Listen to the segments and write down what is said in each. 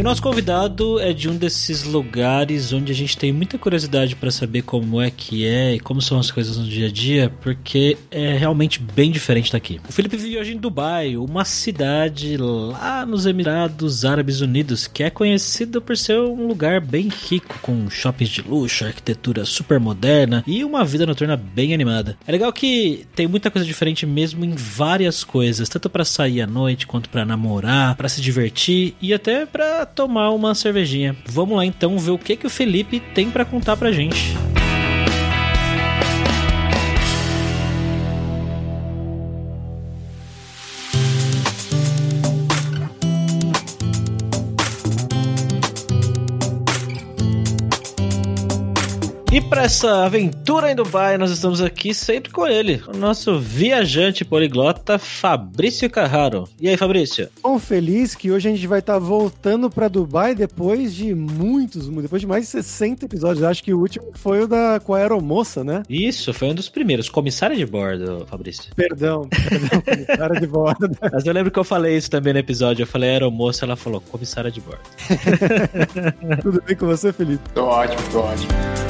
E nosso convidado é de um desses lugares onde a gente tem muita curiosidade para saber como é que é e como são as coisas no dia a dia, porque é realmente bem diferente daqui. O Felipe vive hoje em Dubai, uma cidade lá nos Emirados Árabes Unidos, que é conhecido por ser um lugar bem rico, com shoppings de luxo, arquitetura super moderna e uma vida noturna bem animada. É legal que tem muita coisa diferente mesmo em várias coisas, tanto para sair à noite quanto para namorar, para se divertir e até para tomar uma cervejinha. Vamos lá então ver o que que o Felipe tem para contar pra gente. E para essa aventura em Dubai, nós estamos aqui sempre com ele, o nosso viajante poliglota Fabrício Carraro. E aí, Fabrício? Bom, feliz que hoje a gente vai estar tá voltando para Dubai depois de muitos, depois de mais de 60 episódios. Acho que o último foi o da com a aeromoça, né? Isso, foi um dos primeiros. Comissária de bordo, Fabrício. Perdão, perdão, comissária de bordo. Mas eu lembro que eu falei isso também no episódio. Eu falei aeromoça, ela falou comissária de bordo. Tudo bem com você, Felipe? Tô ótimo, tô ótimo.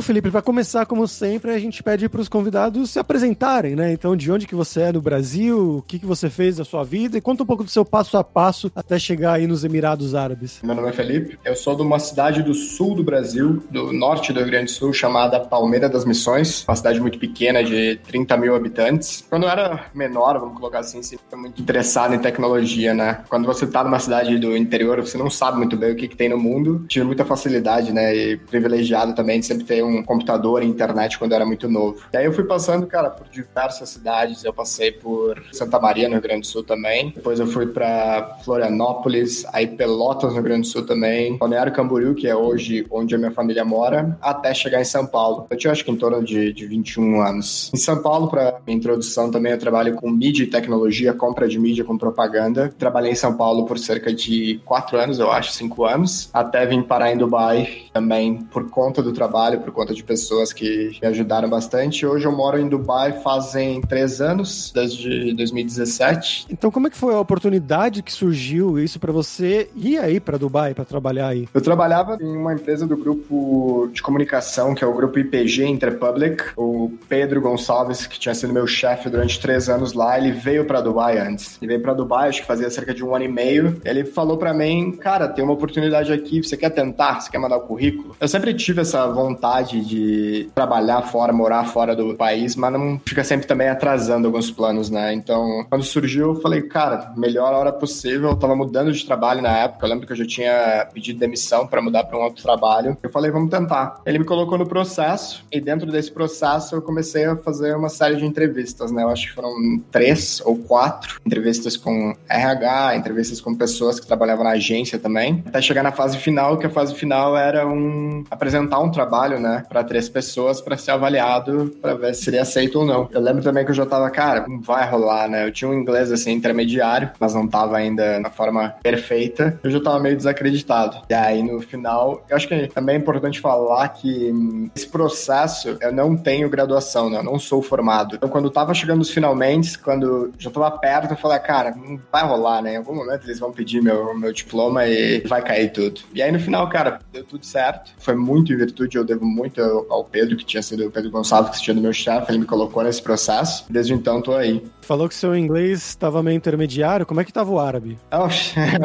Bom, Felipe, para começar, como sempre, a gente pede para os convidados se apresentarem, né? Então, de onde que você é no Brasil, o que, que você fez da sua vida e conta um pouco do seu passo a passo até chegar aí nos Emirados Árabes. Meu nome é Felipe, eu sou de uma cidade do sul do Brasil, do norte do Rio Grande do Sul, chamada Palmeira das Missões, uma cidade muito pequena, de 30 mil habitantes. Quando eu era menor, vamos colocar assim, sempre muito interessado em tecnologia, né? Quando você tá numa cidade do interior, você não sabe muito bem o que, que tem no mundo. Tive muita facilidade, né? E privilegiado também de sempre ter um computador e internet quando eu era muito novo. E aí eu fui passando, cara, por diversas cidades. Eu passei por Santa Maria, no Rio Grande do Sul também. Depois eu fui para Florianópolis, aí Pelotas, no Rio Grande do Sul também. Balneário Camboriú, que é hoje onde a minha família mora, até chegar em São Paulo. Eu tinha acho que em torno de, de 21 anos. Em São Paulo, para minha introdução também, eu trabalho com mídia e tecnologia, compra de mídia com propaganda. Trabalhei em São Paulo por cerca de 4 anos, eu acho, 5 anos, até vim parar em Dubai também por conta do trabalho, por conta de pessoas que me ajudaram bastante. Hoje eu moro em Dubai fazem três anos, desde 2017. Então, como é que foi a oportunidade que surgiu isso para você ir aí para Dubai para trabalhar aí? Eu trabalhava em uma empresa do grupo de comunicação, que é o grupo IPG Interpublic. O Pedro Gonçalves, que tinha sido meu chefe durante três anos lá, ele veio para Dubai antes. Ele veio para Dubai, acho que fazia cerca de um ano e meio. Ele falou para mim, cara, tem uma oportunidade aqui, você quer tentar? Você quer mandar o currículo? Eu sempre tive essa vontade de trabalhar fora, morar fora do país, mas não fica sempre também atrasando alguns planos, né? Então, quando surgiu, eu falei, cara, melhor hora possível. Eu tava mudando de trabalho na época, eu lembro que eu já tinha pedido demissão para mudar para um outro trabalho. Eu falei, vamos tentar. Ele me colocou no processo e dentro desse processo eu comecei a fazer uma série de entrevistas, né? Eu acho que foram três ou quatro entrevistas com RH, entrevistas com pessoas que trabalhavam na agência também, até chegar na fase final, que a fase final era um apresentar um trabalho, né, para três pessoas para ser avaliado para ver se seria aceito ou não. Eu lembro também que eu já tava, cara, não vai rolar, né? Eu tinha um inglês assim intermediário, mas não tava ainda na forma perfeita. Eu já tava meio desacreditado. E aí no final, eu acho que também é importante falar que hum, esse processo eu não tenho graduação, né? Eu não sou formado. Então quando tava chegando nos finalmente, quando já tava perto, eu falei, cara, não vai rolar, né? Em algum momento eles vão pedir meu, meu diploma e vai cair tudo. E aí no final, cara, deu tudo certo. Foi muito em virtude, eu devo muito ao Pedro, que tinha sido o Pedro Gonçalves, que tinha do meu chefe, ele me colocou nesse processo. Desde então, tô aí. Falou que seu inglês estava meio intermediário. Como é que estava o árabe?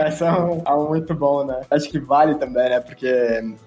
Essa é um, é um muito bom, né? Acho que vale também, né? Porque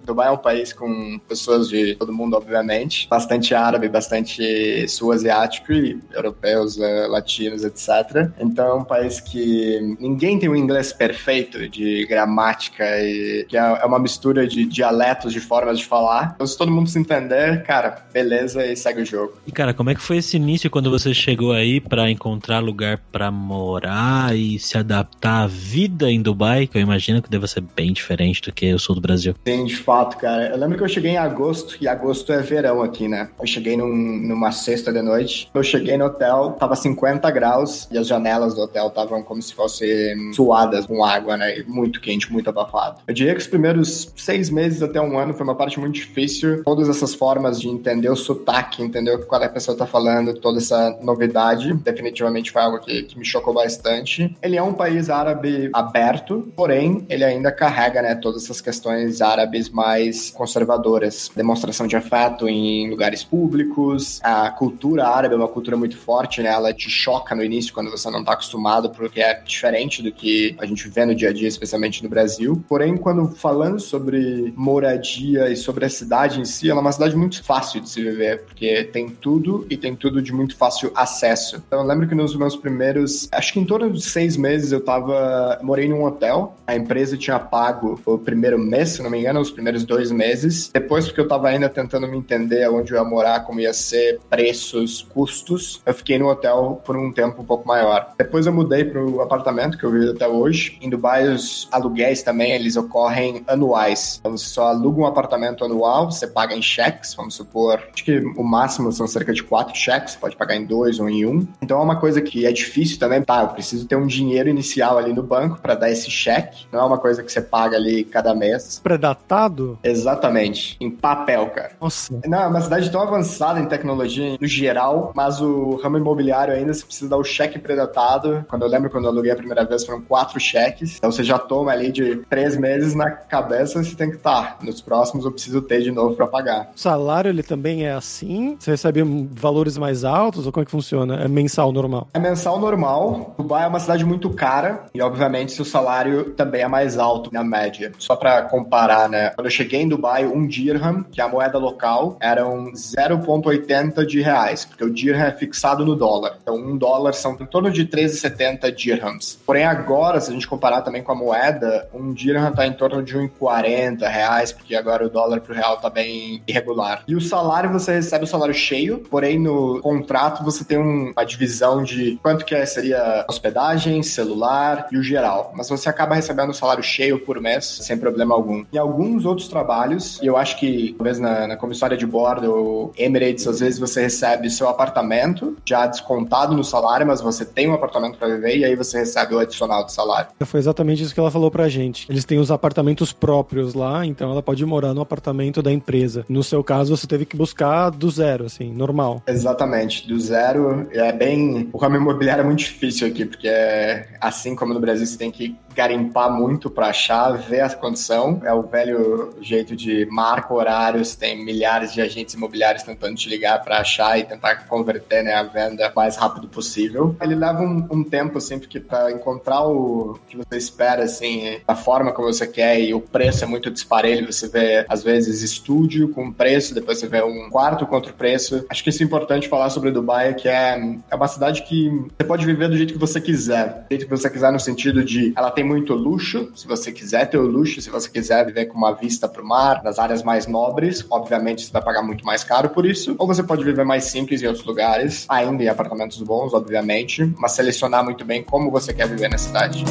Dubai é um país com pessoas de todo mundo, obviamente. Bastante árabe, bastante sul-asiático e europeus, eh, latinos, etc. Então é um país que ninguém tem um inglês perfeito de gramática e que é, é uma mistura de dialetos, de formas de falar. Então se todo mundo se entender, cara, beleza e segue o jogo. E cara, como é que foi esse início quando você chegou aí para encontrar lugar para morar e se adaptar à vida em Dubai, que eu imagino que deva ser bem diferente do que o sul do Brasil? Sim, de fato, cara. Eu lembro que eu cheguei em agosto, e agosto é verão aqui, né? Eu cheguei num, numa sexta de noite. Eu cheguei no hotel, tava 50 graus e as janelas do hotel estavam como se fossem suadas com água, né? Muito quente, muito abafado. Eu diria que os primeiros seis meses até um ano foi uma parte muito difícil. Todas essas formas de entender o sotaque, entender qual é a pessoa tá falando, toda essa novidade, definitivamente foi algo que, que me chocou bastante. Ele é um país árabe aberto, porém, ele ainda carrega, né, todas essas questões árabes mais conservadoras. Demonstração de afeto em lugares públicos, a cultura árabe é uma cultura muito forte, né, ela te choca no início quando você não tá acostumado, porque é diferente do que a gente vê no dia a dia, especialmente no Brasil. Porém, quando falando sobre moradia e sobre a cidade em si, ela é uma cidade muito fácil de se viver, porque tem tudo e tem tudo de muito fácil acesso. Então, eu lembro que nos meus primeiros, acho que em torno de seis meses eu tava, morei num hotel, a empresa tinha pago o primeiro mês, se não me engano, os primeiros dois meses. Depois, porque eu tava ainda tentando me entender onde eu ia morar, como ia ser preços, custos, eu fiquei no hotel por um tempo um pouco maior. Depois eu mudei pro apartamento que eu vivo até hoje. Em Dubai, os aluguéis também, eles ocorrem anuais. Então, você só aluga um apartamento anual, você paga em cheques, vamos supor, acho que o máximo são cerca de quatro cheques, pode pagar em dois ou em um. Então uma coisa que é difícil também, tá, eu preciso ter um dinheiro inicial ali no banco para dar esse cheque, não é uma coisa que você paga ali cada mês. Predatado? Exatamente, em papel, cara. Nossa. Não, é uma cidade tão avançada em tecnologia no geral, mas o ramo imobiliário ainda você precisa dar o cheque predatado. Quando eu lembro quando eu aluguei a primeira vez foram quatro cheques, então você já toma ali de três meses na cabeça, você tem que estar. Tá, nos próximos eu preciso ter de novo para pagar. O salário ele também é assim? Você recebe valores mais altos ou como é que funciona? É mensal normal? É mensal normal. Dubai é uma cidade muito cara e obviamente seu salário também é mais alto na média. Só para comparar, né? Quando eu cheguei em Dubai, um dirham, que é a moeda local, eram 0,80 de reais, porque o dirham é fixado no dólar. Então, um dólar são em torno de 13,70 dirhams. Porém, agora, se a gente comparar também com a moeda, um dirham tá em torno de 1,40 reais, porque agora o dólar pro real tá bem irregular. E o salário, você recebe o salário cheio, porém no contrato você tem uma divisão de quanto que é, seria hospedagem, celular e o geral. Mas você acaba recebendo o salário cheio por mês, sem problema algum. E alguns outros trabalhos, e eu acho que talvez na, na comissória de bordo ou Emirates, às vezes você recebe seu apartamento já descontado no salário, mas você tem um apartamento para viver e aí você recebe o adicional do salário. Foi exatamente isso que ela falou pra gente. Eles têm os apartamentos próprios lá, então ela pode morar no apartamento da empresa. No seu caso, você teve que buscar do zero, assim, normal. Exatamente, do zero. É bem. O ramo imobiliário é muito difícil aqui, porque é assim como no Brasil, você tem que garimpar muito para achar, ver a condição. É o velho jeito de marca horários, tem milhares de agentes imobiliários tentando te ligar para achar e tentar converter né, a venda mais rápido possível. Ele leva um, um tempo, assim, porque para encontrar o que você espera, assim, da forma como você quer e o preço é muito disparelho, você vê, às vezes, estúdio com preço, depois você vê um quarto contra o preço. Acho que isso é importante falar sobre Dubai, que é, é uma cidade que você pode viver do jeito que você quiser. Do jeito que você quiser no sentido de ela tem muito luxo, se você quiser ter o luxo, se você quiser viver com uma vista para o mar, nas áreas mais nobres, obviamente você vai pagar muito mais caro por isso, ou você pode viver mais simples em outros lugares, ainda em apartamentos bons, obviamente, mas selecionar muito bem como você quer viver na cidade.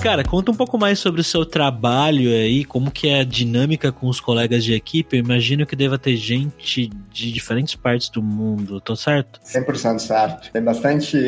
Cara, conta um pouco mais sobre o seu trabalho aí, como que é a dinâmica com os colegas de equipe. Eu imagino que deva ter gente de diferentes partes do mundo, tô certo? 100% certo. Tem bastante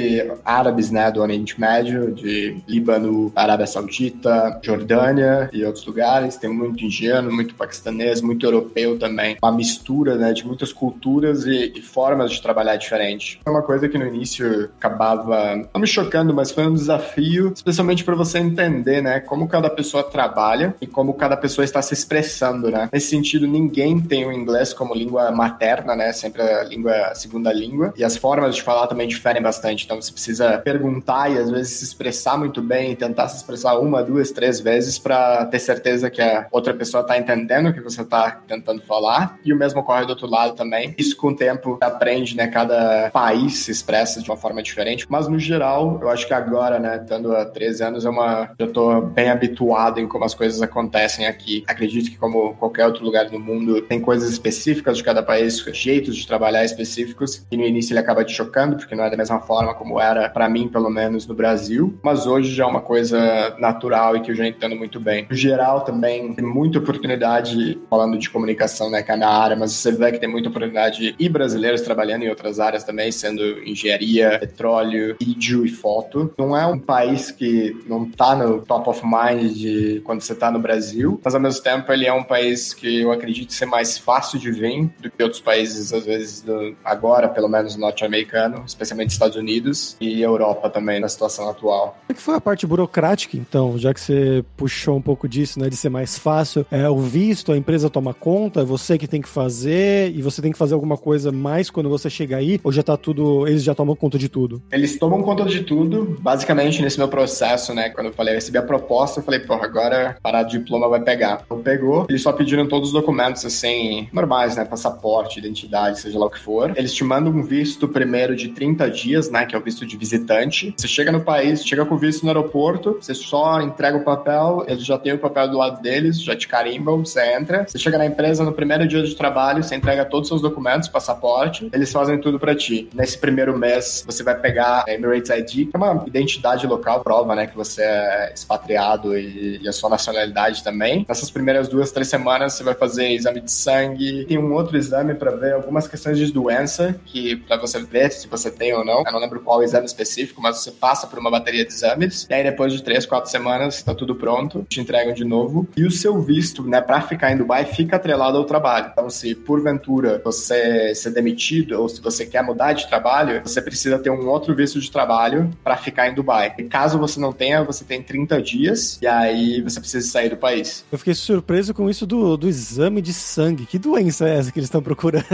árabes, né, do Oriente Médio, de Líbano, Arábia Saudita, Jordânia e outros lugares. Tem muito indiano, muito paquistanês, muito europeu também. Uma mistura, né, de muitas culturas e, e formas de trabalhar diferente. É uma coisa que no início acabava não me chocando, mas foi um desafio, especialmente para você entender entender, né, como cada pessoa trabalha e como cada pessoa está se expressando, né? Nesse sentido, ninguém tem o inglês como língua materna, né? Sempre a língua a segunda língua. E as formas de falar também diferem bastante. Então você precisa perguntar e às vezes se expressar muito bem, tentar se expressar uma, duas, três vezes para ter certeza que a outra pessoa está entendendo o que você está tentando falar. E o mesmo ocorre do outro lado também. Isso com o tempo aprende, né? Cada país se expressa de uma forma diferente. Mas no geral, eu acho que agora, né, estando há 13 anos, é uma. Já tô bem habituado em como as coisas acontecem aqui. Acredito que, como qualquer outro lugar do mundo, tem coisas específicas de cada país, jeitos de trabalhar específicos, e no início ele acaba te chocando, porque não é da mesma forma como era, para mim, pelo menos, no Brasil. Mas hoje já é uma coisa natural e que eu já entendo muito bem. No geral, também, tem muita oportunidade, falando de comunicação, né, que é área, mas você vê que tem muita oportunidade e brasileiros trabalhando em outras áreas também, sendo engenharia, petróleo, vídeo e foto. Não é um país que não tá no top of mind de quando você tá no Brasil, mas ao mesmo tempo ele é um país que eu acredito ser mais fácil de vir do que outros países, às vezes, do, agora, pelo menos norte-americano, especialmente Estados Unidos e Europa também, na situação atual. Como é que foi a parte burocrática, então, já que você puxou um pouco disso, né, de ser mais fácil? É, o visto, a empresa toma conta, é você que tem que fazer, e você tem que fazer alguma coisa mais quando você chega aí, ou já tá tudo, eles já tomam conta de tudo? Eles tomam conta de tudo, basicamente nesse meu processo, né, quando eu falei, eu recebi a proposta, eu falei, porra, agora parar de diploma vai pegar. Eu pegou, eles só pediram todos os documentos, assim, normais, né, passaporte, identidade, seja lá o que for. Eles te mandam um visto primeiro de 30 dias, né, que é o visto de visitante. Você chega no país, chega com o visto no aeroporto, você só entrega o papel, eles já têm o papel do lado deles, já te carimbam, você entra. Você chega na empresa no primeiro dia de trabalho, você entrega todos os seus documentos, passaporte, eles fazem tudo para ti. Nesse primeiro mês, você vai pegar a Emirates ID, que é uma identidade local, prova, né, que você é expatriado e, e a sua nacionalidade também. Nessas primeiras duas, três semanas, você vai fazer exame de sangue, tem um outro exame para ver algumas questões de doença, que para você ver se você tem ou não. Eu não lembro qual exame específico, mas você passa por uma bateria de exames. E aí, depois de três, quatro semanas, tá tudo pronto, te entregam de novo. E o seu visto, né, para ficar em Dubai, fica atrelado ao trabalho. Então, se porventura você ser demitido ou se você quer mudar de trabalho, você precisa ter um outro visto de trabalho para ficar em Dubai. E caso você não tenha, você tem 30 dias e aí você precisa sair do país. Eu fiquei surpreso com isso do, do exame de sangue. Que doença é essa que eles estão procurando?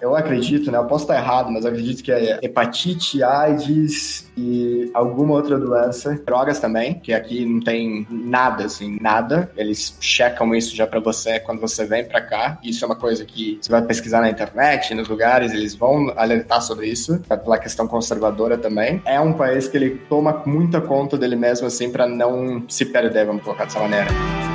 Eu acredito, né? Eu posso estar errado, mas eu acredito que é hepatite, AIDS e alguma outra doença. Drogas também, que aqui não tem nada, assim, nada. Eles checam isso já para você quando você vem para cá. Isso é uma coisa que você vai pesquisar na internet, nos lugares, eles vão alertar sobre isso, pela questão conservadora também. É um país que ele toma muita conta dele mesmo, assim, para não se perder, vamos colocar dessa maneira.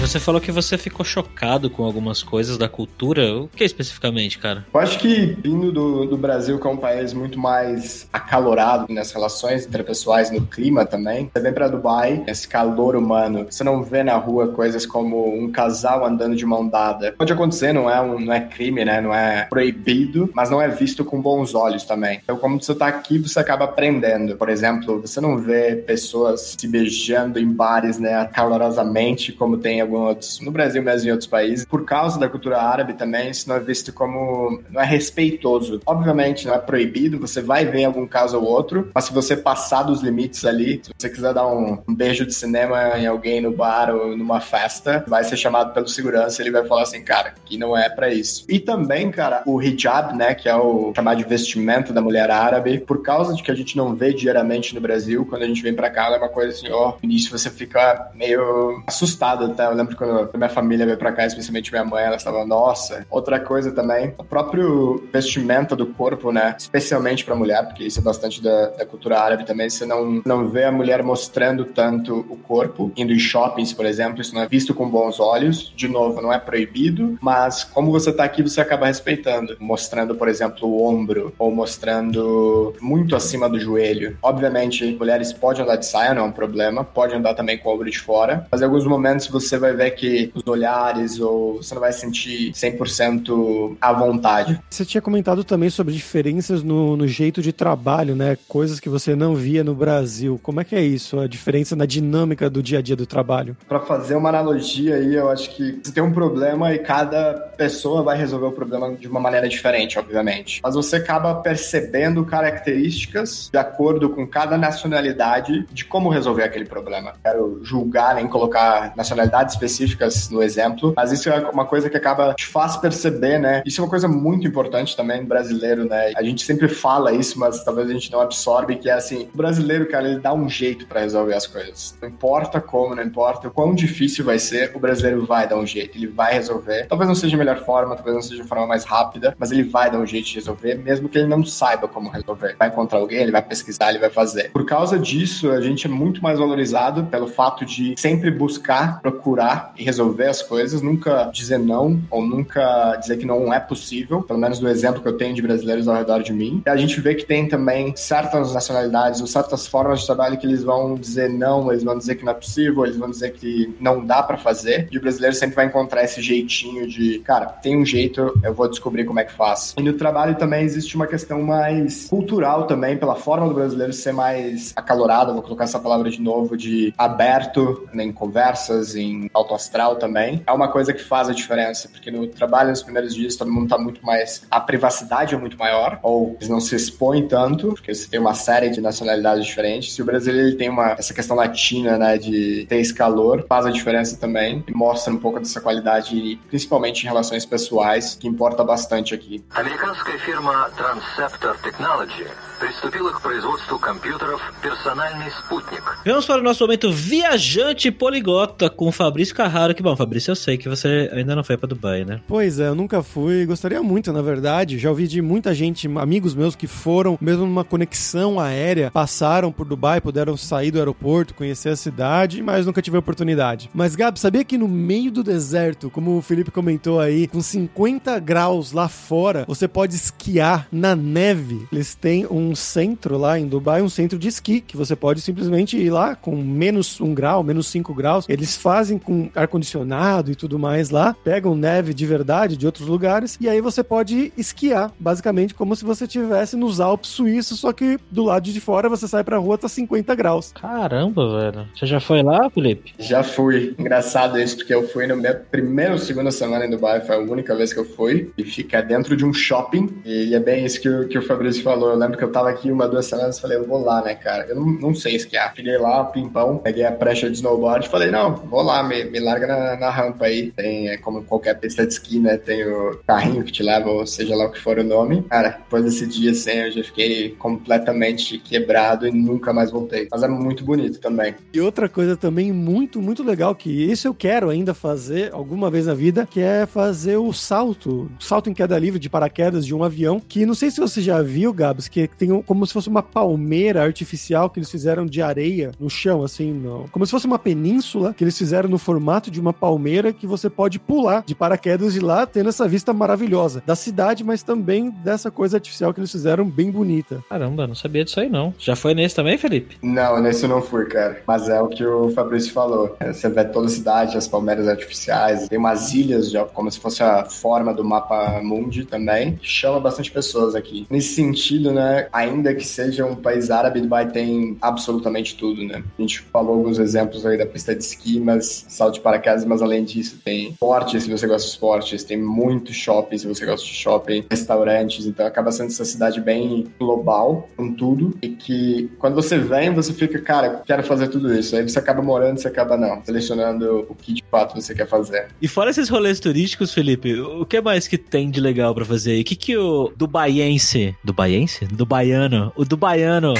Você falou que você ficou chocado com algumas coisas da cultura. O que especificamente, cara? Eu acho que vindo do, do Brasil, que é um país muito mais acalorado nas relações interpessoais, no clima também, você vem pra Dubai, esse calor humano, você não vê na rua coisas como um casal andando de mão dada. Pode acontecer, não é, um, não é crime, né? Não é proibido, mas não é visto com bons olhos também. Então, como você tá aqui, você acaba aprendendo. Por exemplo, você não vê pessoas se beijando em bares, né, calorosamente, como tem alguns outros, no Brasil mesmo em outros países, por causa da cultura árabe também, isso não é visto como, não é respeitoso. Obviamente não é proibido, você vai ver algum caso ou outro, mas se você passar dos limites ali, se você quiser dar um, um beijo de cinema em alguém no bar ou numa festa, vai ser chamado pelo segurança, ele vai falar assim, cara, que não é para isso. E também, cara, o hijab, né, que é o chamado de vestimento da mulher árabe, por causa de que a gente não vê diariamente no Brasil, quando a gente vem para cá, é uma coisa assim, ó, no início você fica meio assustado até. Lembro quando minha família veio pra cá, especialmente minha mãe, ela estava, nossa. Outra coisa também, o próprio vestimento do corpo, né? Especialmente pra mulher, porque isso é bastante da, da cultura árabe também. Você não, não vê a mulher mostrando tanto o corpo, indo em shoppings, por exemplo, isso não é visto com bons olhos. De novo, não é proibido, mas como você tá aqui, você acaba respeitando. Mostrando, por exemplo, o ombro, ou mostrando muito acima do joelho. Obviamente, mulheres podem andar de saia, não é um problema, pode andar também com o ombro de fora, mas em alguns momentos você vai vai ver que os olhares ou você não vai sentir 100% à vontade. Você tinha comentado também sobre diferenças no, no jeito de trabalho, né? Coisas que você não via no Brasil. Como é que é isso? A diferença na dinâmica do dia a dia do trabalho? Para fazer uma analogia aí, eu acho que você tem um problema e cada pessoa vai resolver o problema de uma maneira diferente, obviamente. Mas você acaba percebendo características de acordo com cada nacionalidade de como resolver aquele problema. Quero julgar nem colocar nacionalidades específicas no exemplo, mas isso é uma coisa que acaba te faz perceber, né? Isso é uma coisa muito importante também brasileiro, né? A gente sempre fala isso, mas talvez a gente não absorbe que é assim, o brasileiro, cara, ele dá um jeito para resolver as coisas. Não importa como, não importa o quão difícil vai ser, o brasileiro vai dar um jeito, ele vai resolver. Talvez não seja a melhor forma, talvez não seja a forma mais rápida, mas ele vai dar um jeito de resolver, mesmo que ele não saiba como resolver. Vai encontrar alguém, ele vai pesquisar, ele vai fazer. Por causa disso, a gente é muito mais valorizado pelo fato de sempre buscar, procurar e resolver as coisas, nunca dizer não ou nunca dizer que não é possível, pelo menos do exemplo que eu tenho de brasileiros ao redor de mim. E a gente vê que tem também certas nacionalidades ou certas formas de trabalho que eles vão dizer não, eles vão dizer que não é possível, eles vão dizer que não dá para fazer. E o brasileiro sempre vai encontrar esse jeitinho de, cara, tem um jeito, eu vou descobrir como é que faz. E no trabalho também existe uma questão mais cultural também, pela forma do brasileiro ser mais acalorado, vou colocar essa palavra de novo, de aberto né, em conversas, em alto astral também. É uma coisa que faz a diferença, porque no trabalho, nos primeiros dias, todo mundo tá muito mais. A privacidade é muito maior, ou eles não se expõem tanto, porque você tem uma série de nacionalidades diferentes. Se o Brasil ele tem uma, essa questão latina, né, de ter esse calor, faz a diferença também e mostra um pouco dessa qualidade, principalmente em relações pessoais, que importa bastante aqui. Американская фирма Transceptor Technology приступила к производству компьютеров «Персональный спутник». Vamos para o nosso momento viajante poligota com o Fabrício Carraro. Que bom, Fabrício, eu sei que você ainda não foi para Dubai, né? Pois é, eu nunca fui. Gostaria muito, na verdade. Já ouvi de muita gente, amigos meus que foram, mesmo numa conexão aérea, passaram por Dubai, puderam sair do aeroporto, conhecer a cidade, mas nunca tive a oportunidade. Mas, Gabi, sabia que no meio do deserto, como o Felipe comentou aí, com 50 graus lá fora, você pode esquiar na neve? Eles têm um centro lá em Dubai, um centro de esqui, que você pode simplesmente ir lá com menos um grau, menos cinco graus. Eles fazem com ar-condicionado e tudo mais lá, pegam neve de verdade de outros lugares, e aí você pode esquiar, basicamente como se você estivesse nos Alpes suíços, só que do lado de fora você sai pra rua, tá 50 graus. Caramba, velho. Você já foi lá, Felipe? Já fui. Engraçado isso, porque eu fui no meu primeiro ou segunda semana em Dubai, foi a única vez que eu fui, e fica dentro de um shopping, e é bem isso que o, que o Fabrício falou. Eu lembro que eu tava aqui uma, duas semanas falei, eu vou lá, né, cara? Eu não, não sei esquiar. Cheguei lá, pimpão, peguei a prancha de snowboard e falei, não, vou lá, me, me larga na, na rampa aí. Tem, é como qualquer pista de esqui, né? Tem o carrinho que te leva, ou seja lá o que for o nome. Cara, depois desse dia, assim, eu já fiquei completamente quebrado e nunca mais voltei. Mas é muito bonito também. E outra coisa também muito, muito legal, que isso eu quero ainda fazer alguma vez na vida, que é fazer o salto, salto em queda livre de paraquedas de um avião, que não sei se você já viu, Gabs, que tem um- como se fosse uma palmeira artificial que eles fizeram de areia no chão, assim, no- como se fosse uma península que eles fizeram no formato de uma palmeira que você pode pular de paraquedas de lá, tendo essa vista maravilhosa da cidade, mas também dessa coisa artificial que eles fizeram bem bonita. Caramba, não sabia disso aí não. Já foi nesse também, Felipe? Não, nesse eu não fui, cara. Mas é o que o Fabrício falou. É, Você vê toda a cidade, as palmeiras artificiais, tem umas ilhas, já, como se fosse a forma do mapa mundi também. Chama bastante pessoas aqui. Nesse sentido, né, ainda que seja um país árabe, Dubai tem absolutamente tudo, né? A gente falou alguns exemplos aí da pista de esqui, mas salto de paraquedas, mas além disso tem esporte, se você gosta de esportes, tem muito shopping, se você gosta de shopping, restaurantes, então acaba sendo essa cidade bem global, com tudo, e que quando você vem, você fica, cara, quero fazer tudo isso. Aí você acaba morando, você acaba não, selecionando o que de fato você quer fazer. E fora esses rolês turísticos, Felipe, o que mais que tem de legal pra fazer aí? O que que o dubaiense... Dubaiense? Do baiano. O do baiano...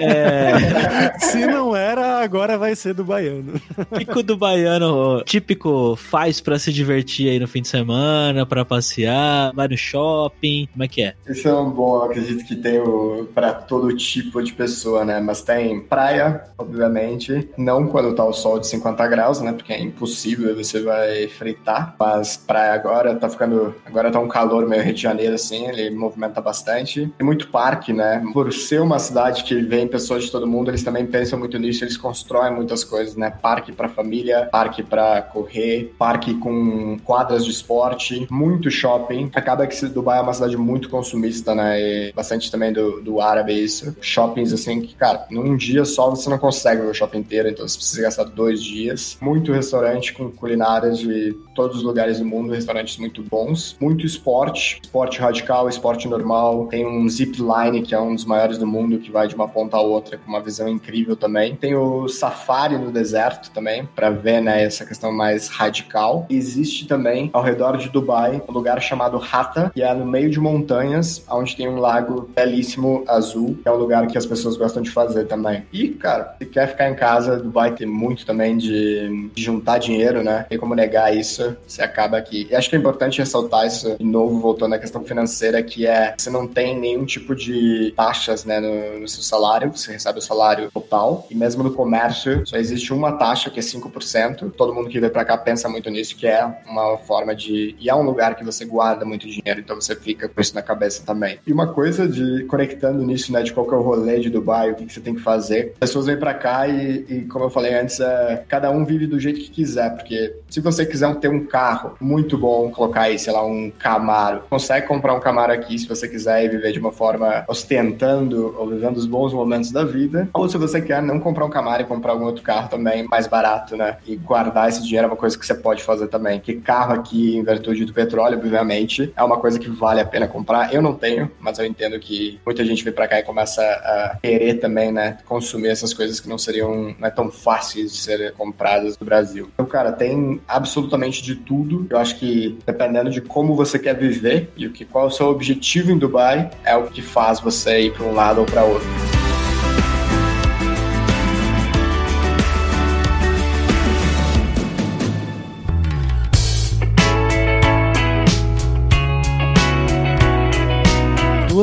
é... Se não era, agora vai ser do baiano. O que, que o do baiano típico faz pra se divertir aí no fim de semana, pra passear, vai no shopping, como é que é? Isso é um bom, eu acredito que tem o, pra todo tipo de pessoa, né? Mas tem praia, obviamente, não quando tá o sol de 50 graus, né? Porque é impossível, você vai fritar. Mas praia agora tá ficando, agora tá um calor meio Rio de Janeiro, assim, ele movimenta bastante. Tem muito parque, né? Por ser uma cidade que vem pessoas de todo mundo, eles também pensam muito nisso, eles constrói muitas coisas, né? Parque para família, parque para correr, parque com quadras de esporte, muito shopping. Acaba que Dubai é uma cidade muito consumista, né? E bastante também do, do árabe isso. Shoppings assim que, cara, num dia só você não consegue ver o shopping inteiro, então você precisa gastar dois dias. Muito restaurante com culinárias de todos os lugares do mundo, restaurantes muito bons. Muito esporte, esporte radical, esporte normal. Tem um zip line que é um dos maiores do mundo que vai de uma ponta a outra com uma visão incrível também. Tem o safari no deserto também para ver, né, essa questão mais radical. Existe também ao redor de Dubai um lugar chamado Hatta, que é no meio de montanhas, onde tem um lago belíssimo azul, que é um lugar que as pessoas gostam de fazer também. E, cara, se quer ficar em casa, Dubai tem muito também de, de juntar dinheiro, né? Tem como negar isso, você acaba aqui. E acho que é importante ressaltar isso de novo, voltando à questão financeira, que é você não tem nenhum tipo de taxas, né, no, no seu salário, você recebe o salário total, e mesmo no comércio só existe uma taxa que é 5%. Todo mundo que vem para cá pensa muito nisso, que é uma forma de. E é um lugar que você guarda muito dinheiro, então você fica com isso na cabeça também. E uma coisa de conectando nisso, né, de qual que é o rolê de Dubai, o que, que você tem que fazer. As pessoas vêm para cá e, e, como eu falei antes, é, cada um vive do jeito que quiser, porque se você quiser ter um carro muito bom, colocar aí, sei lá, um Camaro, consegue comprar um Camaro aqui se você quiser e viver de uma forma ostentando ou vivendo os bons momentos da vida. Ou se você quer não comprar um Camaro e comprar algum outro carro também mais barato, né? E guardar esse dinheiro é uma coisa que você pode fazer também. Que carro aqui, em virtude do petróleo, obviamente, é uma coisa que vale a pena comprar. Eu não tenho, mas eu entendo que muita gente vem pra cá e começa a querer também, né? Consumir essas coisas que não seriam não é tão fáceis de serem compradas no Brasil. Então, cara, tem absolutamente de tudo. Eu acho que dependendo de como você quer viver e o que qual é o seu objetivo em Dubai, é o que faz você ir para um lado ou para outro.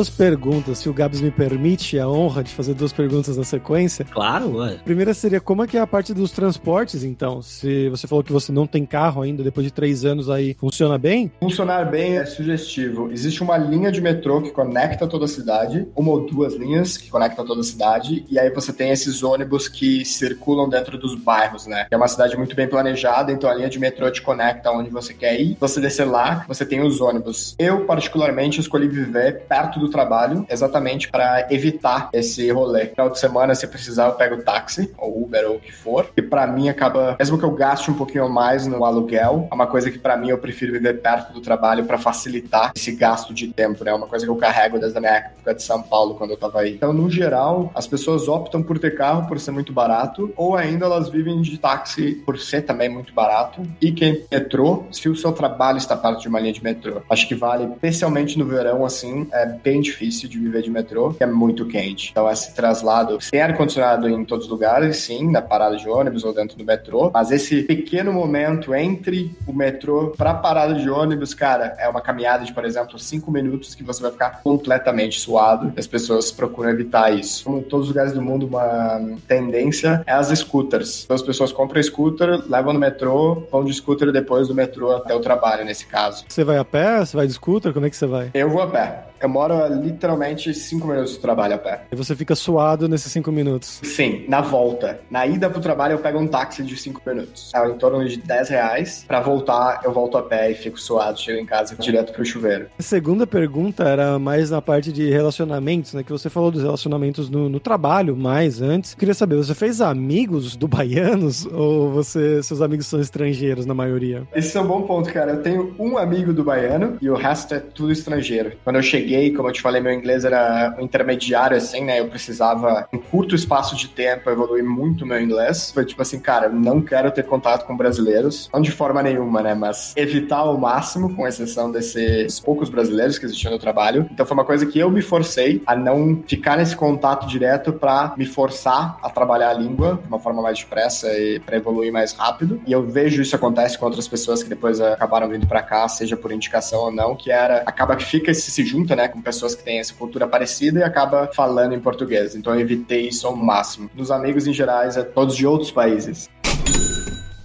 Duas perguntas, se o Gabs me permite a honra de fazer duas perguntas na sequência. Claro, ué. A primeira seria como é que é a parte dos transportes, então? Se você falou que você não tem carro ainda, depois de três anos aí, funciona bem? Funcionar bem é sugestivo. Existe uma linha de metrô que conecta toda a cidade, uma ou duas linhas que conectam toda a cidade, e aí você tem esses ônibus que circulam dentro dos bairros, né? É uma cidade muito bem planejada, então a linha de metrô te conecta onde você quer ir. Você descer lá, você tem os ônibus. Eu, particularmente, escolhi viver perto do trabalho exatamente para evitar esse rolê. Final de semana, se precisar, eu pego táxi, ou Uber, ou o que for. E para mim acaba, mesmo que eu gaste um pouquinho mais no aluguel, é uma coisa que para mim eu prefiro viver perto do trabalho para facilitar esse gasto de tempo, né? É uma coisa que eu carrego desde a minha época de São Paulo, quando eu tava aí. Então, no geral, as pessoas optam por ter carro por ser muito barato, ou ainda elas vivem de táxi por ser também muito barato. E quem metrô, se o seu trabalho está perto de uma linha de metrô, acho que vale, especialmente no verão, assim, é bem bem difícil de viver de metrô, que é muito quente. Então, esse traslado tem ar-condicionado em todos os lugares, sim, na parada de ônibus ou dentro do metrô, mas esse pequeno momento entre o metrô para a parada de ônibus, cara, é uma caminhada de, por exemplo, cinco minutos que você vai ficar completamente suado. As pessoas procuram evitar isso. Como em todos os lugares do mundo, uma tendência é as scooters. Então, as pessoas compram scooter, levam no metrô, vão de scooter depois do metrô até o trabalho, nesse caso. Você vai a pé? Você vai de scooter? Como é que você vai? Eu vou a pé. Eu moro literalmente cinco minutos do trabalho a pé. E você fica suado nesses cinco minutos? Sim, na volta. Na ida pro trabalho eu pego um táxi de cinco minutos. É em torno de 10 reais. Pra voltar, eu volto a pé e fico suado, chego em casa direto pro chuveiro. A segunda pergunta era mais na parte de relacionamentos, né? Que você falou dos relacionamentos no, no trabalho mais antes. Eu queria saber, você fez amigos do baianos ou você, seus amigos são estrangeiros na maioria? Esse é um bom ponto, cara. Eu tenho um amigo do baiano e o resto é tudo estrangeiro. Quando eu cheguei, como eu te falei, meu inglês era um intermediário, assim, né? Eu precisava, em curto espaço de tempo, evoluir muito meu inglês. Foi tipo assim, cara, não quero ter contato com brasileiros, não de forma nenhuma, né? Mas evitar ao máximo, com exceção desses poucos brasileiros que existiam no trabalho. Então foi uma coisa que eu me forcei a não ficar nesse contato direto para me forçar a trabalhar a língua de uma forma mais depressa e para evoluir mais rápido. E eu vejo isso acontece com outras pessoas que depois acabaram vindo para cá, seja por indicação ou não, que era acaba que fica se junta, né, com pessoas que têm essa cultura parecida e acaba falando em português. Então eu evitei isso ao máximo. Nos amigos em gerais, é todos de outros países.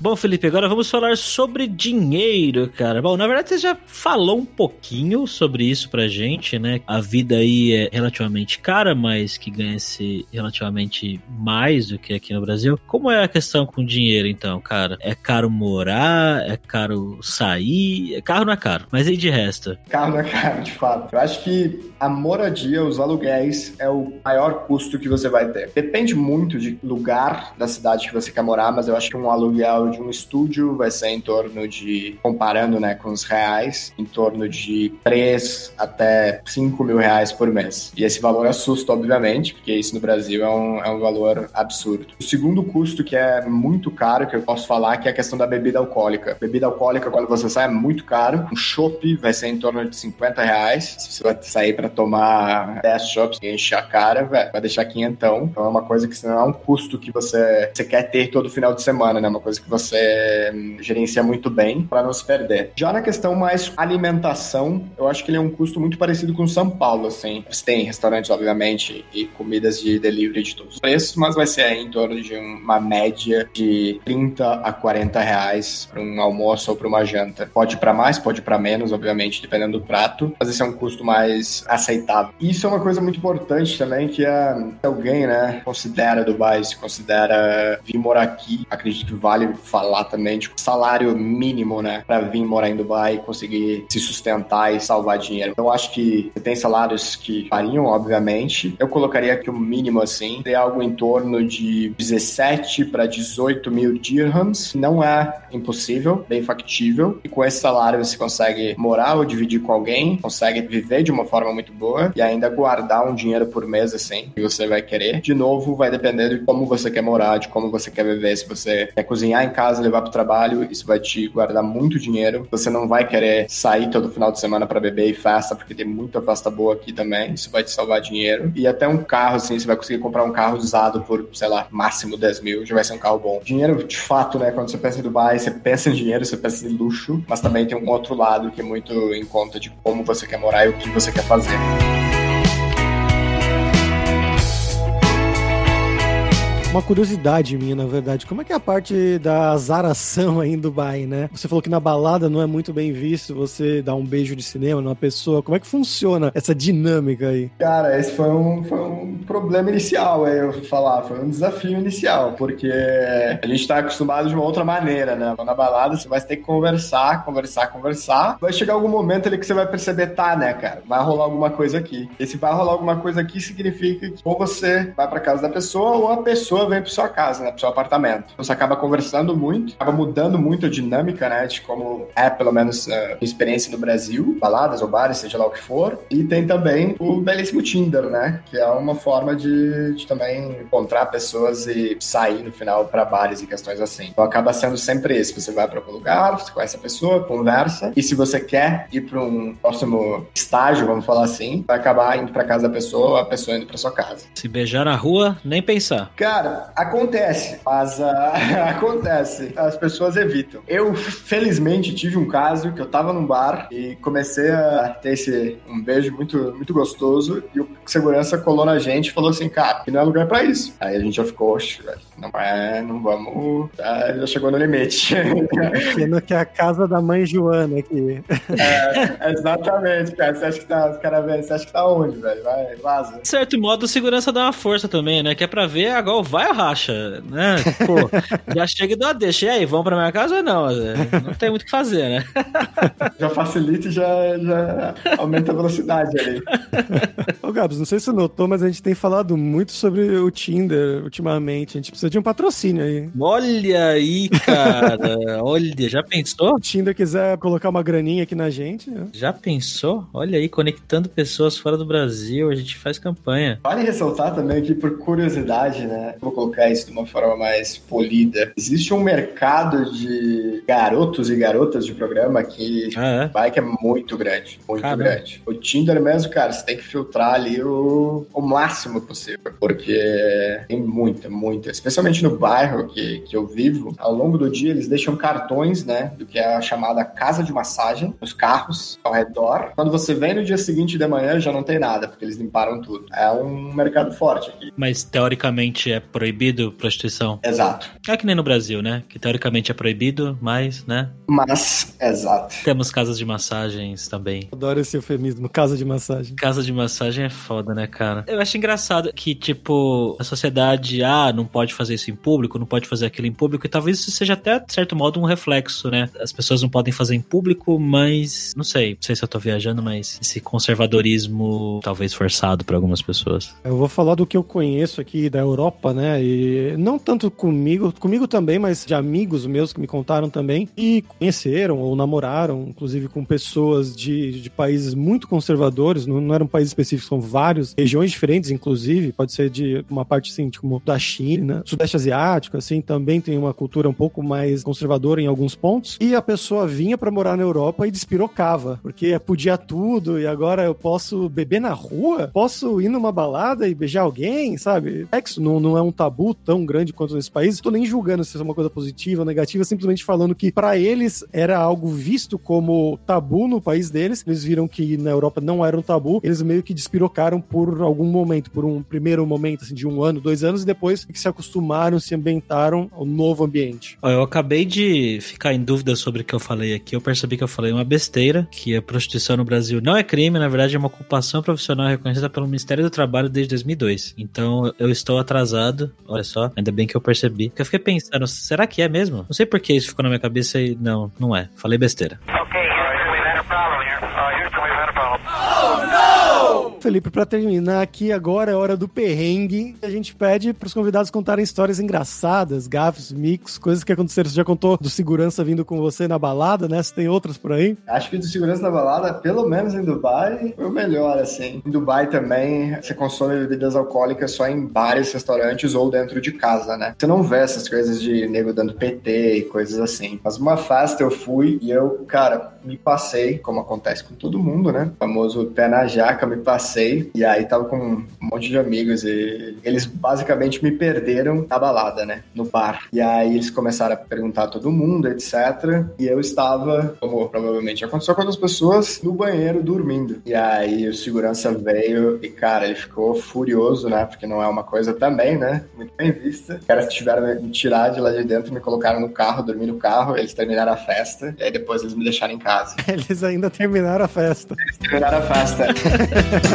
Bom, Felipe, agora vamos falar sobre dinheiro, cara. Bom, na verdade você já falou um pouquinho sobre isso pra gente, né? A vida aí é relativamente cara, mas que ganha-se relativamente mais do que aqui no Brasil. Como é a questão com dinheiro, então, cara? É caro morar? É caro sair? Carro não é caro, mas aí de resto? Carro não é caro, de fato. Eu acho que a moradia, os aluguéis, é o maior custo que você vai ter. Depende muito de lugar da cidade que você quer morar, mas eu acho que um aluguel de um estúdio vai ser em torno de, comparando né, com os reais, em torno de 3 até 5 mil reais por mês. E esse valor assusta, obviamente, porque isso no Brasil é um, é um valor absurdo. O segundo custo que é muito caro, que eu posso falar, que é a questão da bebida alcoólica. Bebida alcoólica, quando você sai, é muito caro. Um chopp vai ser em torno de 50 reais. Se você vai sair para tomar 10 chopps e encher a cara, véio, vai deixar quinhentão. Então é uma coisa que não é um custo que você, você quer ter todo final de semana, né? Uma coisa que você hum, gerencia muito bem para não se perder. Já na questão mais alimentação, eu acho que ele é um custo muito parecido com São Paulo, assim. Você tem restaurantes, obviamente, e comidas de delivery de todos os preços, mas vai ser em torno de uma média de 30 a 40 reais para um almoço ou para uma janta. Pode para mais, pode para menos, obviamente, dependendo do prato, mas esse é um custo mais aceitável. Isso é uma coisa muito importante também, que é alguém, né, considera Dubai, se considera vir morar aqui, acredito que vale falar também, tipo, salário mínimo, né, para vir morar em Dubai e conseguir se sustentar e salvar dinheiro. Então, acho que tem salários que variam, obviamente. Eu colocaria aqui o mínimo, assim, de algo em torno de 17 para 18 mil dirhams. Não é impossível, bem factível. E com esse salário você consegue morar ou dividir com alguém, consegue viver de uma forma muito boa e ainda guardar um dinheiro por mês, assim, que você vai querer. De novo, vai depender de como você quer morar, de como você quer viver. Se você quer cozinhar em casa, levar pro trabalho, isso vai te guardar muito dinheiro. Você não vai querer sair todo final de semana para beber e festa, porque tem muita festa boa aqui também. Isso vai te salvar dinheiro. E até um carro, assim, você vai conseguir comprar um carro usado por, sei lá, máximo 10 mil, já vai ser um carro bom. Dinheiro, de fato, né? Quando você pensa em Dubai, você pensa em dinheiro, você pensa em luxo, mas também tem um outro lado que é muito em conta de como você quer morar e o que você quer fazer. Uma curiosidade minha, na verdade, como é que é a parte da azaração aí em Dubai, né? Você falou que na balada não é muito bem visto você dar um beijo de cinema numa pessoa. Como é que funciona essa dinâmica aí? Cara, esse foi um, foi um problema inicial, aí eu falar. Foi um desafio inicial, porque a gente tá acostumado de uma outra maneira, né? Na balada você vai ter que conversar, conversar, conversar. Vai chegar algum momento ali que você vai perceber, tá, né, cara? Vai rolar alguma coisa aqui. E se vai rolar alguma coisa aqui, significa que ou você vai pra casa da pessoa ou a pessoa vem para sua casa, né, pro seu apartamento. Você acaba conversando muito, acaba mudando muito a dinâmica, né, de como é, pelo menos, a experiência no Brasil, baladas ou bares, seja lá o que for. E tem também o belíssimo Tinder, né, que é uma forma de, de também encontrar pessoas e sair no final para bares e questões assim. Então acaba sendo sempre isso. Você vai para algum lugar, você conhece a pessoa, conversa, e se você quer ir para um próximo estágio, vamos falar assim, vai acabar indo para casa da pessoa a pessoa indo para sua casa. Se beijar na rua, nem pensar. Cara, acontece, mas uh, acontece. As pessoas evitam. Eu, felizmente, tive um caso que eu tava num bar e comecei a ter esse um beijo muito, muito gostoso e o segurança colou na gente e falou assim, cara, que não é lugar pra isso. Aí a gente já ficou, velho, não é, não vamos, já, já chegou no limite. Sendo que é a casa da mãe Joana aqui. É, exatamente, cara. Você acha que tá, cara, velho, você acha que tá onde, velho? Vai, vaza. De certo modo, segurança dá uma força também, né? Que é pra ver agora vai racha, né? Pô, já chega e dá uma deixa. E aí, vão pra minha casa ou não? Não tem muito o que fazer, né? Já facilita e já, já aumenta a velocidade ali. Ô, Gabs, não sei se você notou, mas a gente tem falado muito sobre o Tinder ultimamente. A gente precisa de um patrocínio aí. Olha aí, cara. Olha, já pensou? Se o Tinder quiser colocar uma graninha aqui na gente. Né? Já pensou? Olha aí, conectando pessoas fora do Brasil, a gente faz campanha. Vale ressaltar também aqui, por curiosidade, né? Vou colocar isso de uma forma mais polida. Existe um mercado de garotos e garotas de programa que ah, é? vai que é muito grande. Muito Caramba. grande. O Tinder mesmo, cara, você tem que filtrar ali o, o máximo possível. Porque tem muita, muita. Especialmente no bairro que, que eu vivo, ao longo do dia eles deixam cartões, né? Do que é a chamada casa de massagem, nos carros ao redor. Quando você vem no dia seguinte de manhã, já não tem nada, porque eles limparam tudo. É um mercado forte aqui. Mas teoricamente é proibido prostituição. Exato. É que nem no Brasil, né? Que teoricamente é proibido, mas, né? Mas, exato. Temos casas de massagens também. Adoro esse eufemismo, casa de massagem. Casa de massagem é foda, né, cara? Eu acho engraçado que, tipo, a sociedade, ah, não pode fazer isso em público, não pode fazer aquilo em público, e talvez isso seja até, de certo modo, um reflexo, né? As pessoas não podem fazer em público, mas não sei, não sei se eu tô viajando, mas esse conservadorismo talvez forçado para algumas pessoas. Eu vou falar do que eu conheço aqui da Europa, né? E não tanto comigo, comigo também, mas de amigos meus que me contaram também e conheceram ou namoraram, inclusive com pessoas de, de países muito conservadores, não, não eram países específicos, são vários, regiões diferentes, inclusive, pode ser de uma parte assim, como da China, Sudeste Asiático, assim, também tem uma cultura um pouco mais conservadora em alguns pontos. E a pessoa vinha para morar na Europa e despirocava, porque podia tudo e agora eu posso beber na rua, posso ir numa balada e beijar alguém, sabe? Sexo não, não é um tabu tão grande quanto nesse país. Tô nem julgando se isso é uma coisa positiva ou negativa, simplesmente falando que para eles era algo visto como tabu no país deles. Eles viram que na Europa não era um tabu, eles meio que despirocaram por algum momento, por um primeiro momento assim, de um ano, dois anos, e depois que se acostumaram, se ambientaram ao novo ambiente. Eu acabei de ficar em dúvida sobre o que eu falei aqui. Eu percebi que eu falei uma besteira, que a prostituição no Brasil não é crime, na verdade é uma ocupação profissional reconhecida pelo Ministério do Trabalho desde 2002. Então eu estou atrasado, olha só, ainda bem que eu percebi. Porque eu fiquei pensando, será que é mesmo? Não sei por que isso ficou na minha cabeça e não, não é. Falei besteira. Okay, Felipe, pra terminar aqui, agora é hora do perrengue. A gente pede pros convidados contarem histórias engraçadas, gafes, micos, coisas que aconteceram. Você já contou do segurança vindo com você na balada, né? Você tem outras por aí? Acho que do segurança na balada, pelo menos em Dubai, foi o melhor, assim. Em Dubai também, você consome bebidas alcoólicas só em bares, restaurantes ou dentro de casa, né? Você não vê essas coisas de nego dando PT e coisas assim. Mas uma festa eu fui e eu, cara, me passei, como acontece com todo mundo, né? O famoso pé na jaca, me passei. E aí tava com um monte de amigos e eles basicamente me perderam na balada, né? No bar. E aí eles começaram a perguntar a todo mundo, etc. E eu estava, como provavelmente aconteceu com outras pessoas, no banheiro dormindo. E aí o segurança veio e, cara, ele ficou furioso, né? Porque não é uma coisa também, né? Muito bem vista. Os caras tiveram me tirar de lá de dentro, me colocaram no carro, dormi no carro, eles terminaram a festa. E aí depois eles me deixaram em casa. Eles ainda terminaram a festa. Eles terminaram a festa.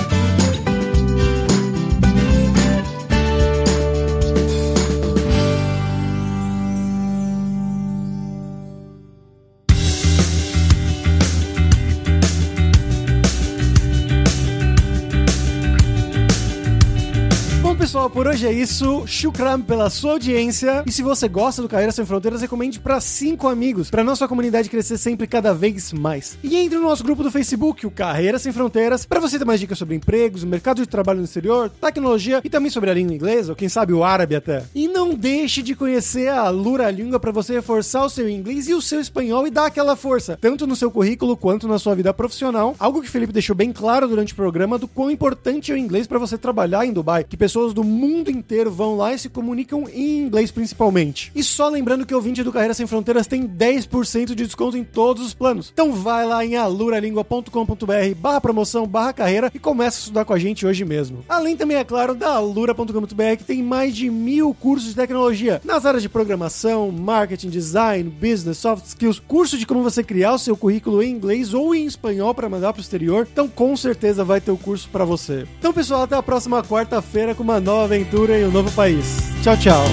pessoal, por hoje é isso. Shukram pela sua audiência. E se você gosta do Carreira Sem Fronteiras, recomende para cinco amigos, para nossa comunidade crescer sempre cada vez mais. E entre no nosso grupo do Facebook, o Carreira Sem Fronteiras, para você ter mais dicas sobre empregos, mercado de trabalho no exterior, tecnologia e também sobre a língua inglesa, ou quem sabe o árabe até. E não deixe de conhecer a Lura Língua para você reforçar o seu inglês e o seu espanhol e dar aquela força, tanto no seu currículo quanto na sua vida profissional. Algo que o Felipe deixou bem claro durante o programa do quão importante é o inglês para você trabalhar em Dubai, que pessoas do mundo inteiro vão lá e se comunicam em inglês principalmente. E só lembrando que o ouvinte do Carreira Sem Fronteiras tem 10% de desconto em todos os planos. Então vai lá em aluralingua.com.br barra promoção, barra carreira e começa a estudar com a gente hoje mesmo. Além também, é claro, da alura.com.br que tem mais de mil cursos de tecnologia nas áreas de programação, marketing, design, business, soft skills, curso de como você criar o seu currículo em inglês ou em espanhol para mandar para o exterior. Então com certeza vai ter o curso para você. Então pessoal, até a próxima quarta-feira com uma nova aventura em um novo país. Tchau, tchau.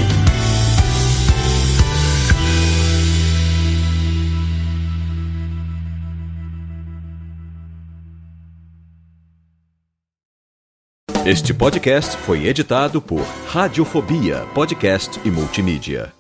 Este podcast foi editado por Radiofobia, podcast e multimídia.